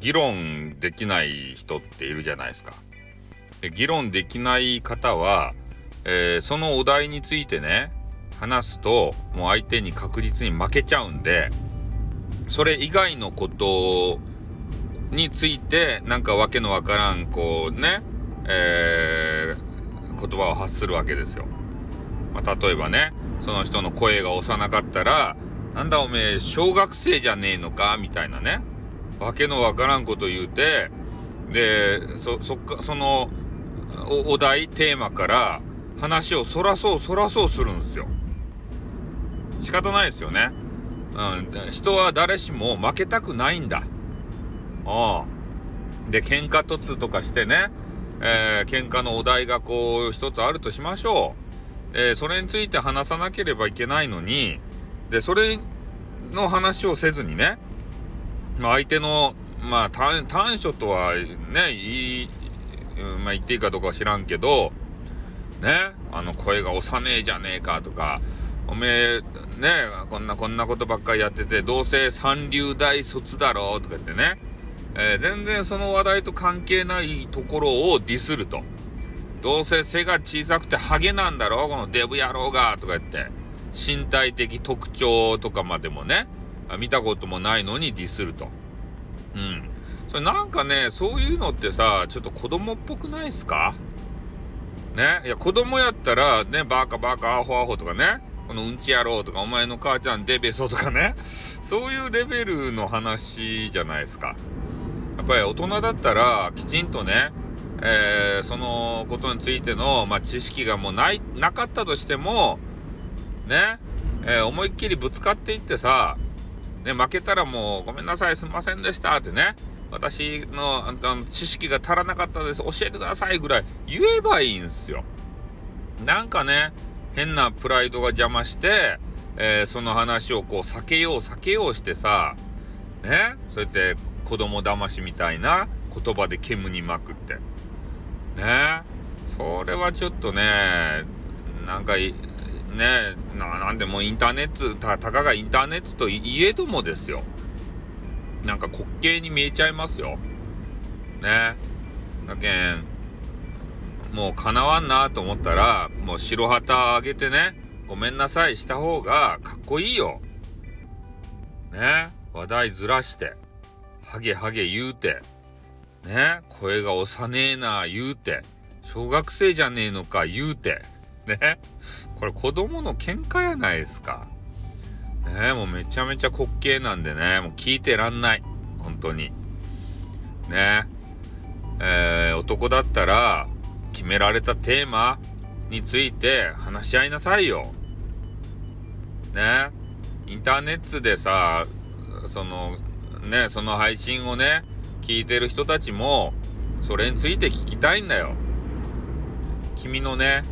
議論できない人っているじゃないですか。で議論できない方は、えー、そのお題についてね話すともう相手に確実に負けちゃうんでそれ以外のことについてなんかわけのわからんこうね、えー、言葉を発するわけですよ。まあ、例えばねその人の声が幼かったらなんだおめえ小学生じゃねえのか？みたいなねわけのわからんこと言うてでそそっかそのお題テーマから話をそらそうそらそうするんですよ。仕方ないですよね。うん、人は誰しも負けたくないんだ。ああ。で、喧嘩突とかしてね、えー、喧嘩のお題がこう一つあるとしましょう。え、それについて話さなければいけないのに、で、それの話をせずにね、相手の、まあ短、短所とはね、いい、まあ、言っていいかどうかは知らんけど、ね、あの声が幼えじゃねえかとか、おめえ、ね、こんなこんなことばっかりやってて、どうせ三流大卒だろうとか言ってね、えー、全然その話題と関係ないところをディスると。どうせ背が小さくてハゲなんだろうこのデブ野郎がとか言って、身体的特徴とかまでもね、見たこともないのにディスると。うん。それなんかね、そういうのってさ、ちょっと子供っぽくないっすか？ね？いや、子供やったら、ね、バカバカアホアホとかね、このうんち野郎とか、お前の母ちゃんデベソとかね、そういうレベルの話じゃないですか。やっぱり大人だったら、きちんとね、えー、そのことについての、まあ、知識がもうない、なかったとしても、ね、えー、思いっきりぶつかっていってさ、ね、負けたらもうごめんなさい、すみませんでしたってね、私のあの知識が足らなかったです、教えてくださいぐらい言えばいいんすよ。なんかね、変なプライドが邪魔して、えー、その話をこう避けよう避けようしてさ、ね、そうやって子供騙しみたいな言葉で煙に巻くって。ね、それはちょっとね、なんか、ね、ななんでもインターネット、たたかがインターネットといえどもですよ。なんか滑稽に見えちゃいますよ。ね。だけん、もう叶わんなと思ったら、もう白旗あげてね、ごめんなさいした方がかっこいいよ。ね。話題ずらして、ハゲハゲ言うて、ね。声が幼えな言うて、小学生じゃねえのか言うて、ね。これ子供の喧嘩やないですか。ねもうめちゃめちゃ滑稽なんでね、もう聞いてらんない。本当に。ねえー、男だったら、決められたテーマについて話し合いなさいよ。ねインターネットでさ、その、ね、その配信をね、聞いてる人たちも、それについて聞きたいんだよ。君のね、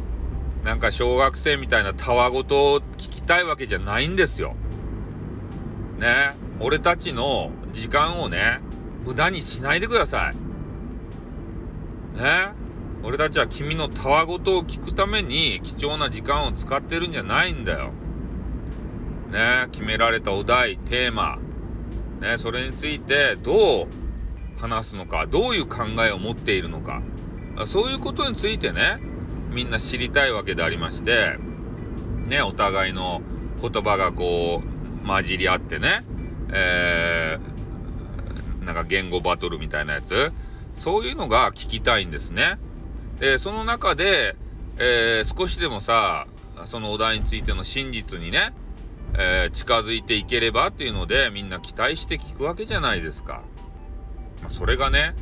なんか小学生みたいなたわごとを聞きたいわけじゃないんですよ。ね、俺たちの時間をね、無駄にしないでください。ね、俺たちは君のたわごとを聞くために貴重な時間を使ってるんじゃないんだよ。ね、決められたお題、テーマ、ね、それについてどう話すのか、どういう考えを持っているのか、そういうことについてね、みんな知りたいわけでありまして、ね、お互いの言葉がこう、混じり合ってね、えー、なんか言語バトルみたいなやつ、そういうのが聞きたいんですね。で、その中で、えー、少しでもさ、そのお題についての真実にね、えー、近づいていければっていうので、みんな期待して聞くわけじゃないですか。まあ、それがね、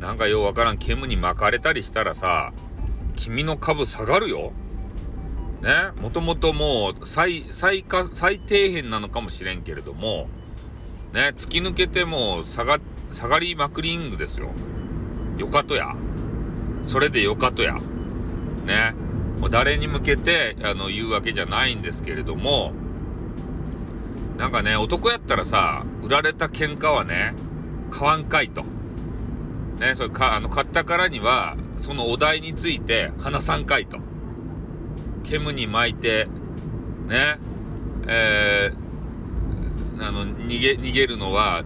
なんかようわからん煙に巻かれたりしたらさ、君の株下がるよ。ね、もともともう最、最下、最底辺なのかもしれんけれども、ね、突き抜けても下が、下がりまくりングですよ。よかとや。それでよかとや。ね？もう誰に向けて、あの、言うわけじゃないんですけれども、なんかね、男やったらさ、売られた喧嘩はね、買わんかいと。ね、それか、あの、買ったからには、そのお題について話さんかいと。煙に巻いて、ね、えー、あの、逃げ、逃げるのは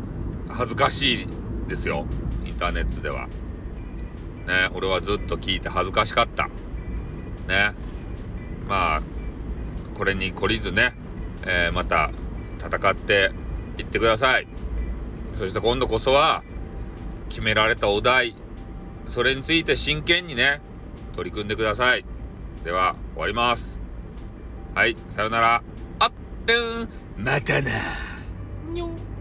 恥ずかしいですよ。インターネットでは。ね俺はずっと聞いて恥ずかしかった。ね。まあこれに懲りずね、えー、また戦っていってください。そして今度こそは決められたお題それについて真剣にね取り組んでください。では終わります。はいさよなら。あってん。またな。にょん。